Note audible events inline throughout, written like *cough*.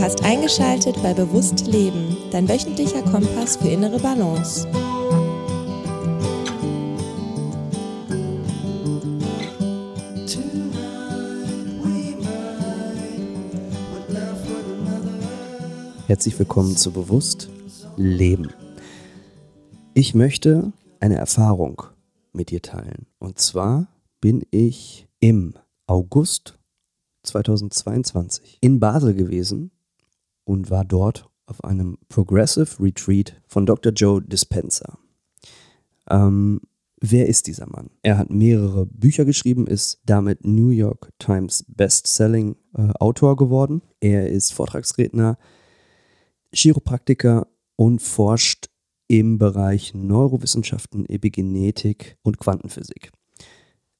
Du hast eingeschaltet bei Bewusst Leben, dein wöchentlicher Kompass für innere Balance. Herzlich willkommen zu Bewusst Leben. Ich möchte eine Erfahrung mit dir teilen. Und zwar bin ich im August 2022 in Basel gewesen und war dort auf einem Progressive Retreat von Dr. Joe Dispenza. Ähm, wer ist dieser Mann? Er hat mehrere Bücher geschrieben, ist damit New York Times Bestselling äh, Autor geworden. Er ist Vortragsredner, Chiropraktiker und forscht im Bereich Neurowissenschaften, Epigenetik und Quantenphysik.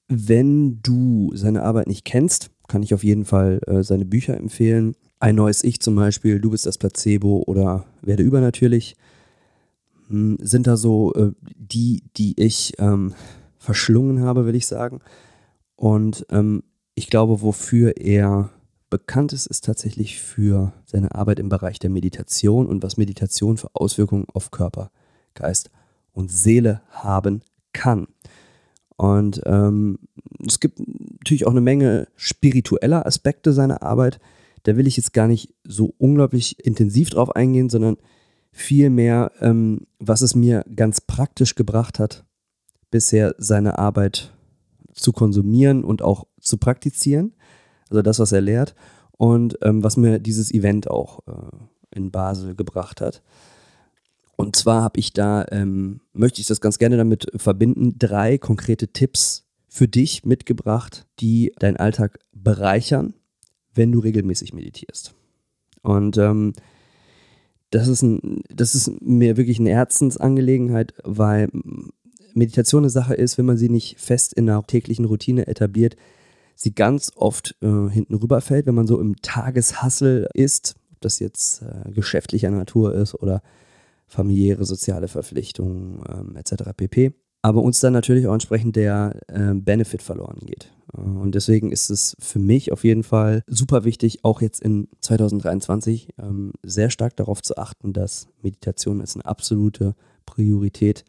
Wenn du seine Arbeit nicht kennst, kann ich auf jeden Fall äh, seine Bücher empfehlen. Ein neues Ich zum Beispiel, Du bist das Placebo oder Werde übernatürlich, hm, sind da so äh, die, die ich ähm, verschlungen habe, will ich sagen. Und ähm, ich glaube, wofür er bekannt ist, ist tatsächlich für seine Arbeit im Bereich der Meditation und was Meditation für Auswirkungen auf Körper, Geist und Seele haben kann. Und ähm, es gibt natürlich auch eine Menge spiritueller Aspekte seiner Arbeit. Da will ich jetzt gar nicht so unglaublich intensiv drauf eingehen, sondern vielmehr, ähm, was es mir ganz praktisch gebracht hat, bisher seine Arbeit zu konsumieren und auch zu praktizieren also das, was er lehrt und ähm, was mir dieses Event auch äh, in Basel gebracht hat. Und zwar habe ich da, ähm, möchte ich das ganz gerne damit verbinden, drei konkrete Tipps für dich mitgebracht, die deinen Alltag bereichern, wenn du regelmäßig meditierst. Und ähm, das, ist ein, das ist mir wirklich eine Herzensangelegenheit, weil Meditation eine Sache ist, wenn man sie nicht fest in einer täglichen Routine etabliert, sie ganz oft äh, hinten rüberfällt, wenn man so im Tageshassel ist, ob das jetzt äh, geschäftlicher Natur ist oder familiäre, soziale Verpflichtungen ähm, etc. pp. Aber uns dann natürlich auch entsprechend der äh, Benefit verloren geht. Äh, und deswegen ist es für mich auf jeden Fall super wichtig, auch jetzt in 2023 ähm, sehr stark darauf zu achten, dass Meditation als eine absolute Priorität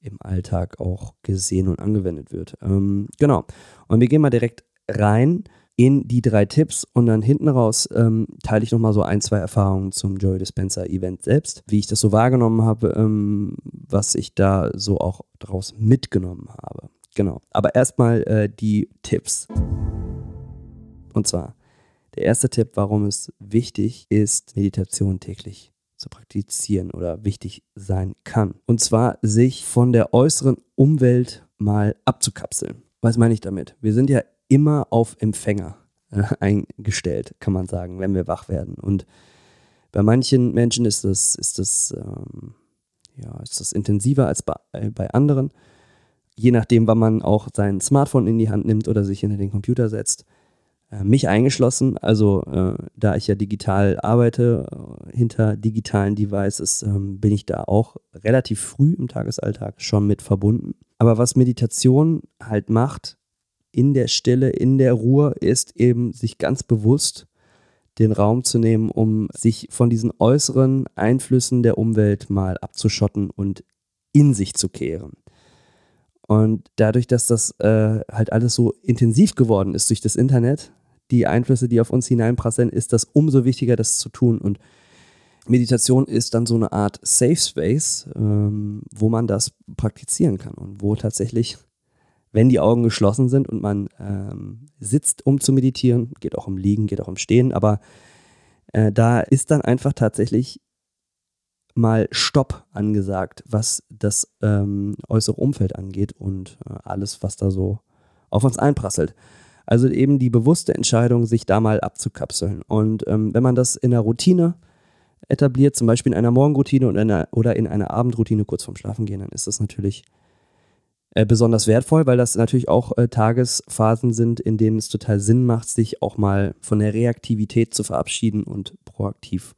im Alltag auch gesehen und angewendet wird. Ähm, genau. Und wir gehen mal direkt rein in die drei Tipps und dann hinten raus ähm, teile ich nochmal so ein, zwei Erfahrungen zum Joy Dispenser Event selbst, wie ich das so wahrgenommen habe, ähm, was ich da so auch daraus mitgenommen habe. Genau. Aber erstmal äh, die Tipps. Und zwar, der erste Tipp, warum es wichtig ist, Meditation täglich zu praktizieren oder wichtig sein kann. Und zwar, sich von der äußeren Umwelt mal abzukapseln. Was meine ich damit? Wir sind ja immer auf Empfänger äh, eingestellt, kann man sagen, wenn wir wach werden. Und bei manchen Menschen ist das, ist das, ähm, ja, ist das intensiver als bei, äh, bei anderen. Je nachdem, wann man auch sein Smartphone in die Hand nimmt oder sich hinter den Computer setzt. Äh, mich eingeschlossen, also äh, da ich ja digital arbeite, äh, hinter digitalen Devices, ähm, bin ich da auch relativ früh im Tagesalltag schon mit verbunden. Aber was Meditation halt macht, in der Stille, in der Ruhe ist eben sich ganz bewusst den Raum zu nehmen, um sich von diesen äußeren Einflüssen der Umwelt mal abzuschotten und in sich zu kehren. Und dadurch, dass das äh, halt alles so intensiv geworden ist durch das Internet, die Einflüsse, die auf uns hineinprasseln, ist das umso wichtiger, das zu tun. Und Meditation ist dann so eine Art Safe Space, ähm, wo man das praktizieren kann und wo tatsächlich wenn die Augen geschlossen sind und man ähm, sitzt, um zu meditieren, geht auch um Liegen, geht auch um Stehen, aber äh, da ist dann einfach tatsächlich mal Stopp angesagt, was das ähm, äußere Umfeld angeht und äh, alles, was da so auf uns einprasselt. Also eben die bewusste Entscheidung, sich da mal abzukapseln. Und ähm, wenn man das in der Routine etabliert, zum Beispiel in einer Morgenroutine oder in einer, oder in einer Abendroutine kurz vorm Schlafengehen, dann ist das natürlich äh, besonders wertvoll, weil das natürlich auch äh, Tagesphasen sind, in denen es total Sinn macht, sich auch mal von der Reaktivität zu verabschieden und proaktiv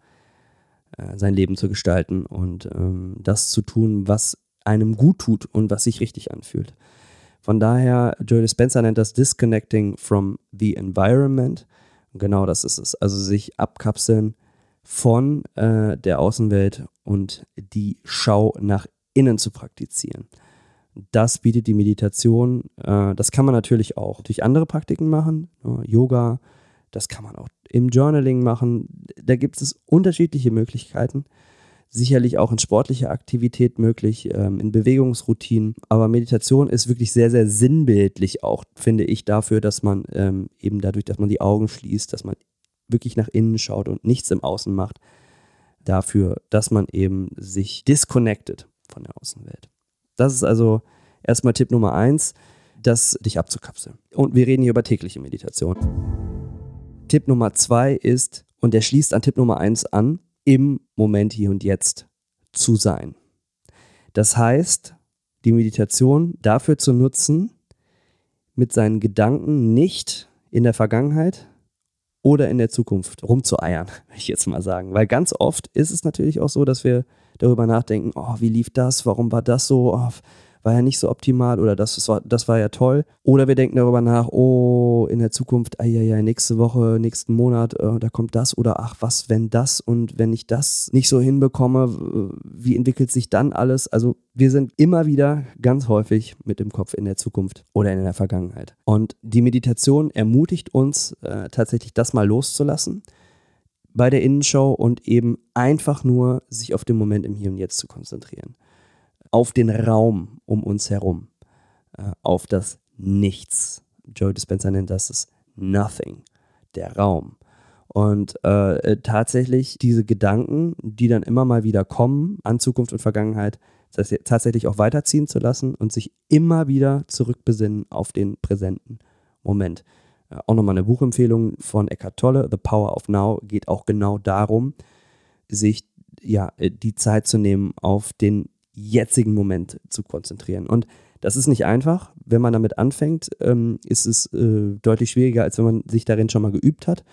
äh, sein Leben zu gestalten und ähm, das zu tun, was einem gut tut und was sich richtig anfühlt. Von daher, Joe Dispenza nennt das Disconnecting from the Environment. Genau das ist es. Also sich abkapseln von äh, der Außenwelt und die Schau nach innen zu praktizieren. Das bietet die Meditation. Äh, das kann man natürlich auch durch andere Praktiken machen, ne, Yoga, das kann man auch im Journaling machen. Da gibt es unterschiedliche Möglichkeiten. Sicherlich auch in sportlicher Aktivität möglich, ähm, in Bewegungsroutinen. Aber Meditation ist wirklich sehr, sehr sinnbildlich auch, finde ich, dafür, dass man ähm, eben dadurch, dass man die Augen schließt, dass man wirklich nach innen schaut und nichts im Außen macht, dafür, dass man eben sich disconnected von der Außenwelt. Das ist also erstmal Tipp Nummer eins, das dich abzukapseln. Und wir reden hier über tägliche Meditation. Tipp Nummer zwei ist, und der schließt an Tipp Nummer eins an, im Moment hier und jetzt zu sein. Das heißt, die Meditation dafür zu nutzen, mit seinen Gedanken nicht in der Vergangenheit oder in der Zukunft rumzueiern, *laughs* will ich jetzt mal sagen. Weil ganz oft ist es natürlich auch so, dass wir darüber nachdenken, oh, wie lief das, warum war das so, oh, war ja nicht so optimal oder das, das, war, das war ja toll. Oder wir denken darüber nach, oh, in der Zukunft, ja, ja, nächste Woche, nächsten Monat, äh, da kommt das oder ach, was, wenn das und wenn ich das nicht so hinbekomme, wie entwickelt sich dann alles? Also wir sind immer wieder ganz häufig mit dem Kopf in der Zukunft oder in der Vergangenheit. Und die Meditation ermutigt uns äh, tatsächlich, das mal loszulassen bei der Innenschau und eben einfach nur sich auf den Moment im Hier und Jetzt zu konzentrieren auf den Raum um uns herum, äh, auf das Nichts. Joe Dispenza nennt das das Nothing, der Raum. Und äh, tatsächlich diese Gedanken, die dann immer mal wieder kommen an Zukunft und Vergangenheit, tatsächlich auch weiterziehen zu lassen und sich immer wieder zurückbesinnen auf den präsenten Moment. Äh, auch nochmal eine Buchempfehlung von Eckhart Tolle, The Power of Now, geht auch genau darum, sich ja äh, die Zeit zu nehmen, auf den jetzigen Moment zu konzentrieren. Und das ist nicht einfach. Wenn man damit anfängt, ähm, ist es äh, deutlich schwieriger, als wenn man sich darin schon mal geübt hat.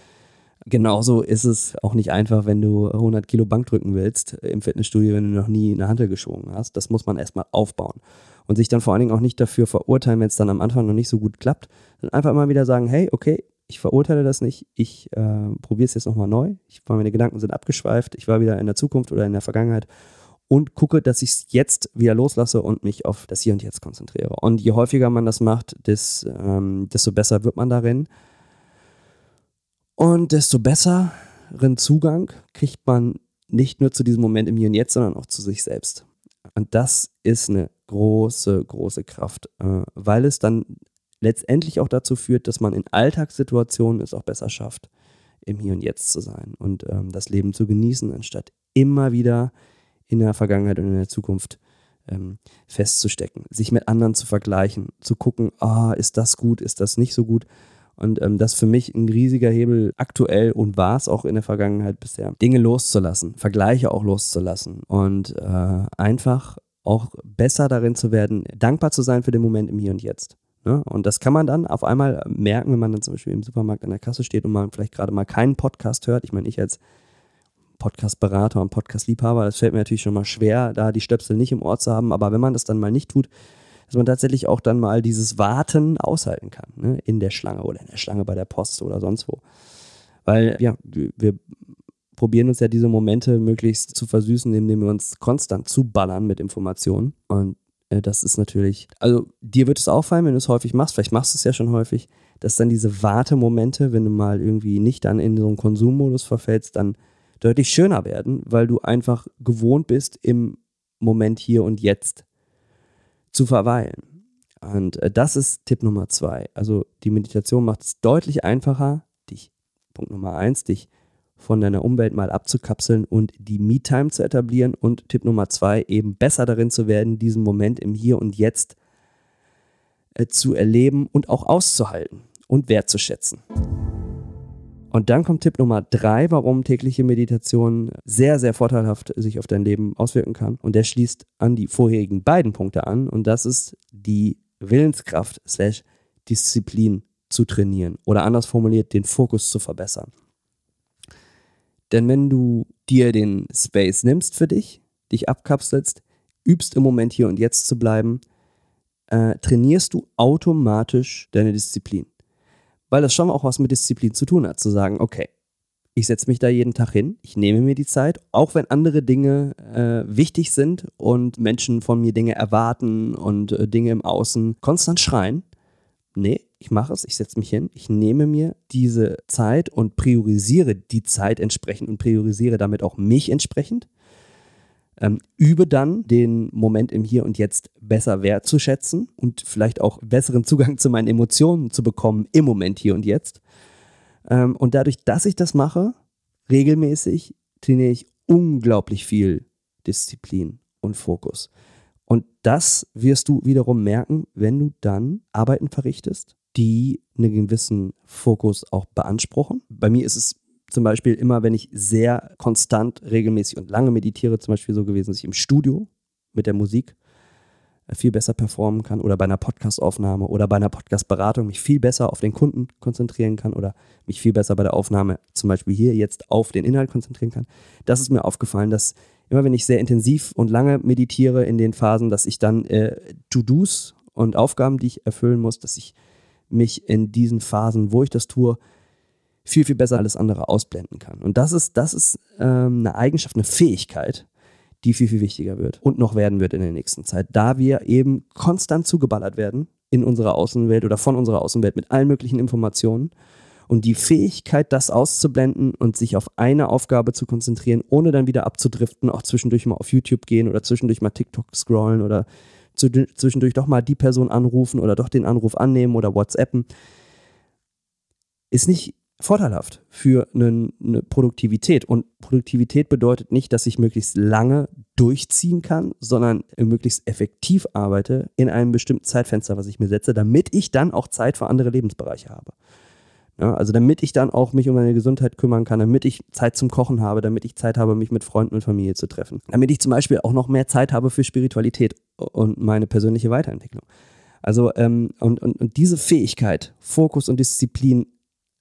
Genauso ist es auch nicht einfach, wenn du 100 Kilo Bank drücken willst im Fitnessstudio, wenn du noch nie eine Handel geschwungen hast. Das muss man erstmal aufbauen. Und sich dann vor allen Dingen auch nicht dafür verurteilen, wenn es dann am Anfang noch nicht so gut klappt. Dann einfach immer wieder sagen, hey, okay, ich verurteile das nicht, ich äh, probiere es jetzt nochmal neu. Ich, meine Gedanken sind abgeschweift, ich war wieder in der Zukunft oder in der Vergangenheit und gucke, dass ich es jetzt wieder loslasse und mich auf das Hier und Jetzt konzentriere. Und je häufiger man das macht, des, ähm, desto besser wird man darin. Und desto besseren Zugang kriegt man nicht nur zu diesem Moment im Hier und Jetzt, sondern auch zu sich selbst. Und das ist eine große, große Kraft, äh, weil es dann letztendlich auch dazu führt, dass man in Alltagssituationen es auch besser schafft, im Hier und Jetzt zu sein und ähm, das Leben zu genießen, anstatt immer wieder in der Vergangenheit und in der Zukunft ähm, festzustecken, sich mit anderen zu vergleichen, zu gucken, ah, ist das gut, ist das nicht so gut. Und ähm, das ist für mich ein riesiger Hebel aktuell und war es auch in der Vergangenheit bisher, Dinge loszulassen, Vergleiche auch loszulassen und äh, einfach auch besser darin zu werden, dankbar zu sein für den Moment im Hier und Jetzt. Ne? Und das kann man dann auf einmal merken, wenn man dann zum Beispiel im Supermarkt an der Kasse steht und man vielleicht gerade mal keinen Podcast hört. Ich meine, ich als Podcast-Berater und Podcast-Liebhaber, das fällt mir natürlich schon mal schwer, da die Stöpsel nicht im Ohr zu haben. Aber wenn man das dann mal nicht tut, dass man tatsächlich auch dann mal dieses Warten aushalten kann, ne? in der Schlange oder in der Schlange bei der Post oder sonst wo. Weil, ja, wir probieren uns ja diese Momente möglichst zu versüßen, indem wir uns konstant zuballern mit Informationen. Und äh, das ist natürlich, also dir wird es auffallen, wenn du es häufig machst, vielleicht machst du es ja schon häufig, dass dann diese Wartemomente, wenn du mal irgendwie nicht dann in so einen Konsummodus verfällst, dann deutlich schöner werden, weil du einfach gewohnt bist, im Moment hier und jetzt zu verweilen. Und äh, das ist Tipp Nummer zwei. Also die Meditation macht es deutlich einfacher, dich, Punkt Nummer eins, dich von deiner Umwelt mal abzukapseln und die Me-Time zu etablieren. Und Tipp Nummer zwei, eben besser darin zu werden, diesen Moment im Hier und Jetzt äh, zu erleben und auch auszuhalten und wertzuschätzen. Und dann kommt Tipp Nummer drei, warum tägliche Meditation sehr, sehr vorteilhaft sich auf dein Leben auswirken kann. Und der schließt an die vorherigen beiden Punkte an. Und das ist die Willenskraft slash Disziplin zu trainieren. Oder anders formuliert, den Fokus zu verbessern. Denn wenn du dir den Space nimmst für dich, dich abkapselst, übst im Moment hier und jetzt zu bleiben, äh, trainierst du automatisch deine Disziplin weil das schon auch was mit Disziplin zu tun hat, zu sagen, okay, Ich setze mich da jeden Tag hin, ich nehme mir die Zeit, auch wenn andere Dinge äh, wichtig sind und Menschen von mir Dinge erwarten und äh, Dinge im Außen konstant schreien. Nee, ich mache es, ich setze mich hin, ich nehme mir diese Zeit und priorisiere die Zeit entsprechend und priorisiere damit auch mich entsprechend. Ähm, übe dann den Moment im Hier und Jetzt besser wertzuschätzen und vielleicht auch besseren Zugang zu meinen Emotionen zu bekommen im Moment hier und jetzt. Ähm, und dadurch, dass ich das mache, regelmäßig trainiere ich unglaublich viel Disziplin und Fokus. Und das wirst du wiederum merken, wenn du dann Arbeiten verrichtest, die einen gewissen Fokus auch beanspruchen. Bei mir ist es zum Beispiel immer, wenn ich sehr konstant, regelmäßig und lange meditiere, zum Beispiel so gewesen, dass ich im Studio mit der Musik äh, viel besser performen kann oder bei einer Podcastaufnahme oder bei einer Podcastberatung mich viel besser auf den Kunden konzentrieren kann oder mich viel besser bei der Aufnahme zum Beispiel hier jetzt auf den Inhalt konzentrieren kann. Das ist mir aufgefallen, dass immer wenn ich sehr intensiv und lange meditiere in den Phasen, dass ich dann äh, To-Dos und Aufgaben, die ich erfüllen muss, dass ich mich in diesen Phasen, wo ich das tue, viel, viel besser alles andere ausblenden kann. Und das ist, das ist ähm, eine Eigenschaft, eine Fähigkeit, die viel, viel wichtiger wird und noch werden wird in der nächsten Zeit, da wir eben konstant zugeballert werden in unserer Außenwelt oder von unserer Außenwelt mit allen möglichen Informationen. Und die Fähigkeit, das auszublenden und sich auf eine Aufgabe zu konzentrieren, ohne dann wieder abzudriften, auch zwischendurch mal auf YouTube gehen oder zwischendurch mal TikTok scrollen oder zwischendurch doch mal die Person anrufen oder doch den Anruf annehmen oder WhatsAppen, ist nicht vorteilhaft für eine, eine, Produktivität. Und Produktivität bedeutet nicht, dass ich möglichst lange durchziehen kann, sondern möglichst effektiv arbeite in einem bestimmten Zeitfenster, was ich mir setze, damit ich dann auch Zeit für andere Lebensbereiche habe. Ja, also damit ich dann auch mich um meine Gesundheit kümmern kann, damit ich Zeit zum Kochen habe, damit ich Zeit habe, mich mit Freunden und Familie zu treffen. Damit ich zum Beispiel auch noch mehr Zeit habe für Spiritualität und meine persönliche Weiterentwicklung. Also ähm, und, und, und diese Fähigkeit, Fokus und Disziplin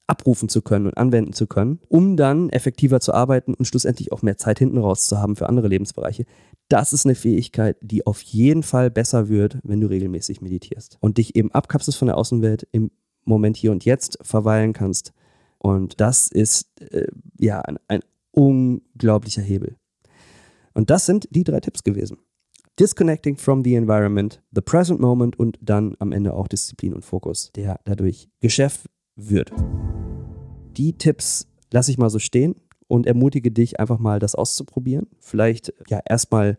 abrufen zu können und anwenden zu können, um dann effektiver zu arbeiten und schlussendlich auch mehr Zeit hinten raus zu haben für andere Lebensbereiche. Das ist eine Fähigkeit, die auf jeden Fall besser wird, wenn du regelmäßig meditierst und dich eben abkapselst von der Außenwelt, im Moment hier und jetzt verweilen kannst. Und das ist äh, ja ein, ein unglaublicher Hebel. Und das sind die drei Tipps gewesen. Disconnecting from the environment, the present moment und dann am Ende auch Disziplin und Fokus, der dadurch Geschäft wird. Die Tipps lasse ich mal so stehen und ermutige dich einfach mal, das auszuprobieren. Vielleicht ja erstmal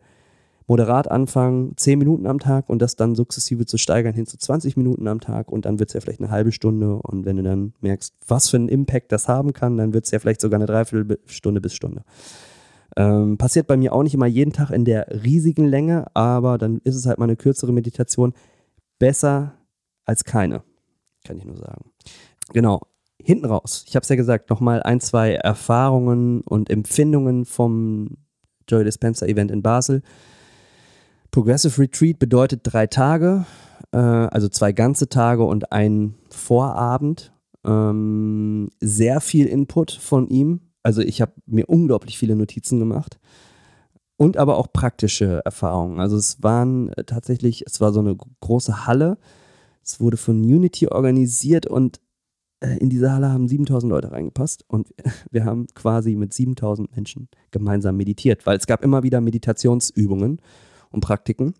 moderat anfangen, 10 Minuten am Tag und das dann sukzessive zu steigern hin zu 20 Minuten am Tag und dann wird es ja vielleicht eine halbe Stunde und wenn du dann merkst, was für einen Impact das haben kann, dann wird es ja vielleicht sogar eine Dreiviertelstunde bis Stunde. Ähm, passiert bei mir auch nicht immer jeden Tag in der riesigen Länge, aber dann ist es halt mal eine kürzere Meditation. Besser als keine, kann ich nur sagen. Genau, hinten raus. Ich habe es ja gesagt, nochmal ein, zwei Erfahrungen und Empfindungen vom Joy Dispenser Event in Basel. Progressive Retreat bedeutet drei Tage, äh, also zwei ganze Tage und ein Vorabend. Ähm, sehr viel Input von ihm. Also ich habe mir unglaublich viele Notizen gemacht. Und aber auch praktische Erfahrungen. Also es waren tatsächlich, es war so eine große Halle. Es wurde von Unity organisiert und äh, in diese Halle haben 7000 Leute reingepasst und *laughs* wir haben quasi mit 7000 Menschen gemeinsam meditiert, weil es gab immer wieder Meditationsübungen und Praktiken,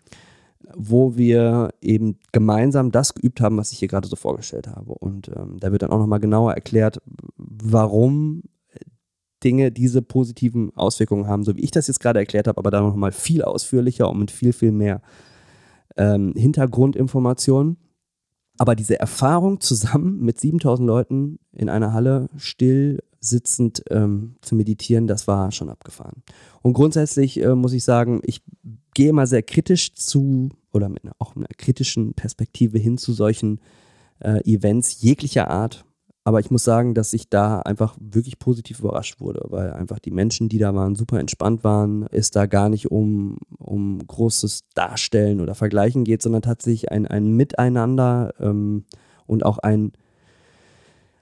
wo wir eben gemeinsam das geübt haben, was ich hier gerade so vorgestellt habe. Und ähm, da wird dann auch nochmal genauer erklärt, warum Dinge diese positiven Auswirkungen haben, so wie ich das jetzt gerade erklärt habe, aber dann nochmal viel ausführlicher und mit viel, viel mehr ähm, Hintergrundinformationen. Aber diese Erfahrung zusammen mit 7000 Leuten in einer Halle still sitzend ähm, zu meditieren, das war schon abgefahren. Und grundsätzlich äh, muss ich sagen, ich gehe immer sehr kritisch zu oder mit einer, auch einer kritischen Perspektive hin zu solchen äh, Events jeglicher Art. Aber ich muss sagen, dass ich da einfach wirklich positiv überrascht wurde, weil einfach die Menschen, die da waren, super entspannt waren, es da gar nicht um, um großes Darstellen oder Vergleichen geht, sondern tatsächlich ein, ein Miteinander ähm, und auch ein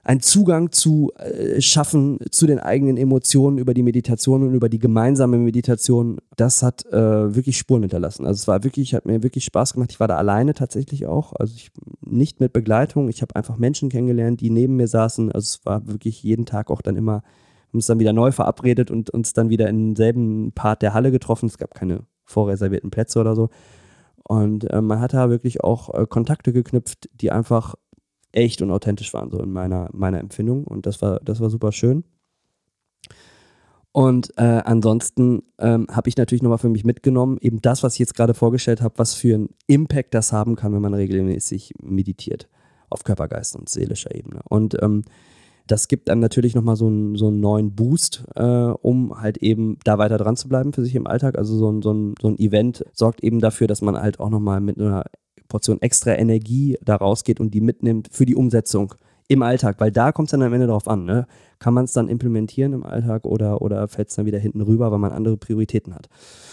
einen Zugang zu äh, schaffen zu den eigenen Emotionen über die Meditation und über die gemeinsame Meditation, das hat äh, wirklich Spuren hinterlassen. Also es war wirklich, hat mir wirklich Spaß gemacht. Ich war da alleine tatsächlich auch, also ich nicht mit Begleitung. Ich habe einfach Menschen kennengelernt, die neben mir saßen. Also es war wirklich jeden Tag auch dann immer uns dann wieder neu verabredet und uns dann wieder in denselben Part der Halle getroffen. Es gab keine vorreservierten Plätze oder so. Und äh, man hat da wirklich auch äh, Kontakte geknüpft, die einfach echt und authentisch waren, so in meiner, meiner Empfindung. Und das war, das war super schön. Und äh, ansonsten ähm, habe ich natürlich nochmal für mich mitgenommen, eben das, was ich jetzt gerade vorgestellt habe, was für einen Impact das haben kann, wenn man regelmäßig meditiert auf Körper, Geist und seelischer Ebene. Und ähm, das gibt dann natürlich nochmal so, einen, so einen neuen Boost, äh, um halt eben da weiter dran zu bleiben für sich im Alltag. Also so ein, so ein, so ein Event sorgt eben dafür, dass man halt auch nochmal mit einer Portion extra Energie da rausgeht und die mitnimmt für die Umsetzung im Alltag, weil da kommt es dann am Ende drauf an. Ne? Kann man es dann implementieren im Alltag oder, oder fällt es dann wieder hinten rüber, weil man andere Prioritäten hat.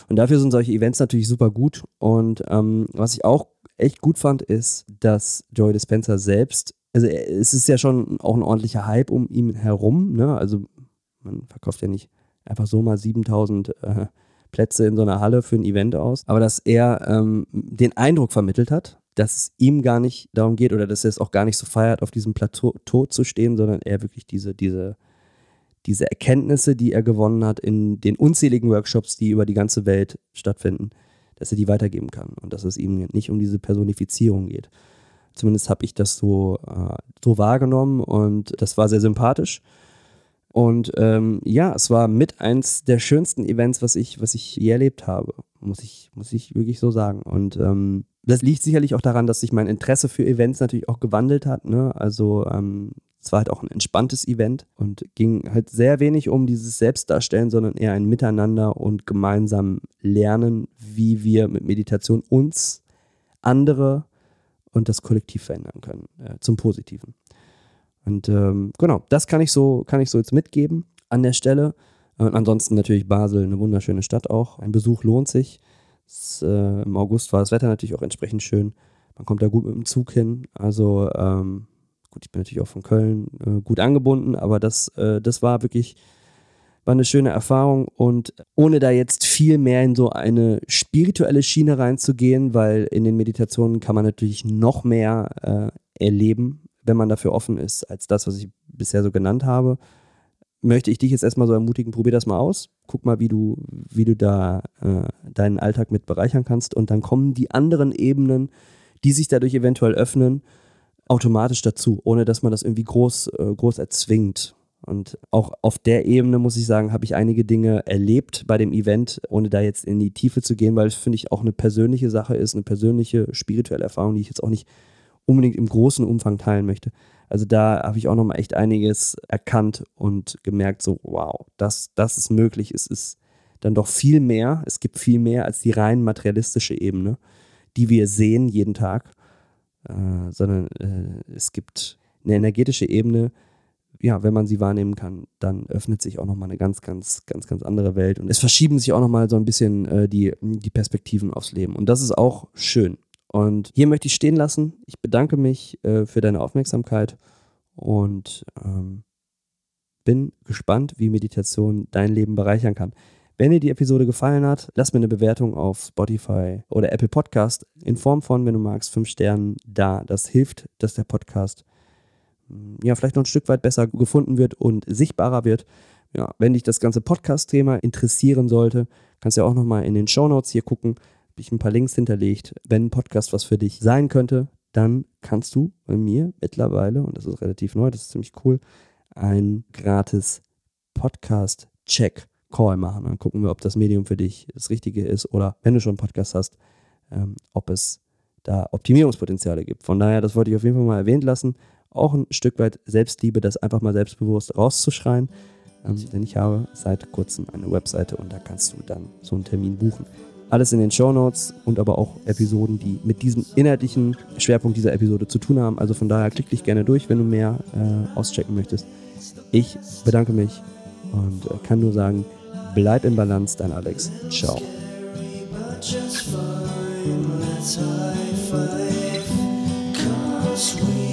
Und dafür sind solche Events natürlich super gut. Und ähm, was ich auch echt gut fand, ist, dass Joy Dispenza selbst, also es ist ja schon auch ein ordentlicher Hype um ihn herum. Ne? Also man verkauft ja nicht einfach so mal 7000 äh, Plätze in so einer Halle für ein Event aus, aber dass er ähm, den Eindruck vermittelt hat, dass es ihm gar nicht darum geht oder dass er es auch gar nicht so feiert, auf diesem Plateau zu stehen, sondern er wirklich diese, diese, diese Erkenntnisse, die er gewonnen hat in den unzähligen Workshops, die über die ganze Welt stattfinden, dass er die weitergeben kann und dass es ihm nicht um diese Personifizierung geht. Zumindest habe ich das so, äh, so wahrgenommen und das war sehr sympathisch. Und ähm, ja, es war mit eins der schönsten Events, was ich, was ich je erlebt habe, muss ich, muss ich wirklich so sagen. Und ähm, das liegt sicherlich auch daran, dass sich mein Interesse für Events natürlich auch gewandelt hat. Ne? Also ähm, es war halt auch ein entspanntes Event und ging halt sehr wenig um dieses Selbstdarstellen, sondern eher ein Miteinander und gemeinsam lernen, wie wir mit Meditation uns, andere und das Kollektiv verändern können, äh, zum Positiven. Und ähm, genau, das kann ich so, kann ich so jetzt mitgeben an der Stelle. Und ansonsten natürlich Basel, eine wunderschöne Stadt auch. Ein Besuch lohnt sich. Es, äh, Im August war das Wetter natürlich auch entsprechend schön. Man kommt da gut mit dem Zug hin. Also ähm, gut, ich bin natürlich auch von Köln äh, gut angebunden, aber das, äh, das war wirklich war eine schöne Erfahrung und ohne da jetzt viel mehr in so eine spirituelle Schiene reinzugehen, weil in den Meditationen kann man natürlich noch mehr äh, erleben, wenn man dafür offen ist, als das, was ich bisher so genannt habe möchte ich dich jetzt erstmal so ermutigen, probier das mal aus. Guck mal, wie du, wie du da äh, deinen Alltag mit bereichern kannst. Und dann kommen die anderen Ebenen, die sich dadurch eventuell öffnen, automatisch dazu, ohne dass man das irgendwie groß, äh, groß erzwingt. Und auch auf der Ebene, muss ich sagen, habe ich einige Dinge erlebt bei dem Event, ohne da jetzt in die Tiefe zu gehen, weil es, finde ich, auch eine persönliche Sache ist, eine persönliche spirituelle Erfahrung, die ich jetzt auch nicht unbedingt im großen Umfang teilen möchte. Also da habe ich auch nochmal echt einiges erkannt und gemerkt, so, wow, das, das ist möglich. Es ist dann doch viel mehr. Es gibt viel mehr als die rein materialistische Ebene, die wir sehen jeden Tag, äh, sondern äh, es gibt eine energetische Ebene, ja, wenn man sie wahrnehmen kann, dann öffnet sich auch nochmal eine ganz, ganz, ganz, ganz andere Welt. Und es verschieben sich auch nochmal so ein bisschen äh, die, die Perspektiven aufs Leben. Und das ist auch schön. Und hier möchte ich stehen lassen. Ich bedanke mich äh, für deine Aufmerksamkeit und ähm, bin gespannt, wie Meditation dein Leben bereichern kann. Wenn dir die Episode gefallen hat, lass mir eine Bewertung auf Spotify oder Apple Podcast in Form von, wenn du magst, fünf Sternen da. Das hilft, dass der Podcast hm, ja vielleicht noch ein Stück weit besser gefunden wird und sichtbarer wird. Ja, wenn dich das ganze Podcast-Thema interessieren sollte, kannst du ja auch nochmal in den Show Notes hier gucken habe ich ein paar Links hinterlegt. Wenn ein Podcast was für dich sein könnte, dann kannst du bei mir mittlerweile, und das ist relativ neu, das ist ziemlich cool, ein gratis Podcast-Check-Call machen. Dann gucken wir, ob das Medium für dich das Richtige ist oder wenn du schon einen Podcast hast, ähm, ob es da Optimierungspotenziale gibt. Von daher, das wollte ich auf jeden Fall mal erwähnt lassen. Auch ein Stück weit Selbstliebe, das einfach mal selbstbewusst rauszuschreien. Ähm, denn ich habe seit kurzem eine Webseite und da kannst du dann so einen Termin buchen. Alles in den Show Notes und aber auch Episoden, die mit diesem inhaltlichen Schwerpunkt dieser Episode zu tun haben. Also von daher klick dich gerne durch, wenn du mehr äh, auschecken möchtest. Ich bedanke mich und äh, kann nur sagen, bleib in Balance, dein Alex. Ciao. Cause we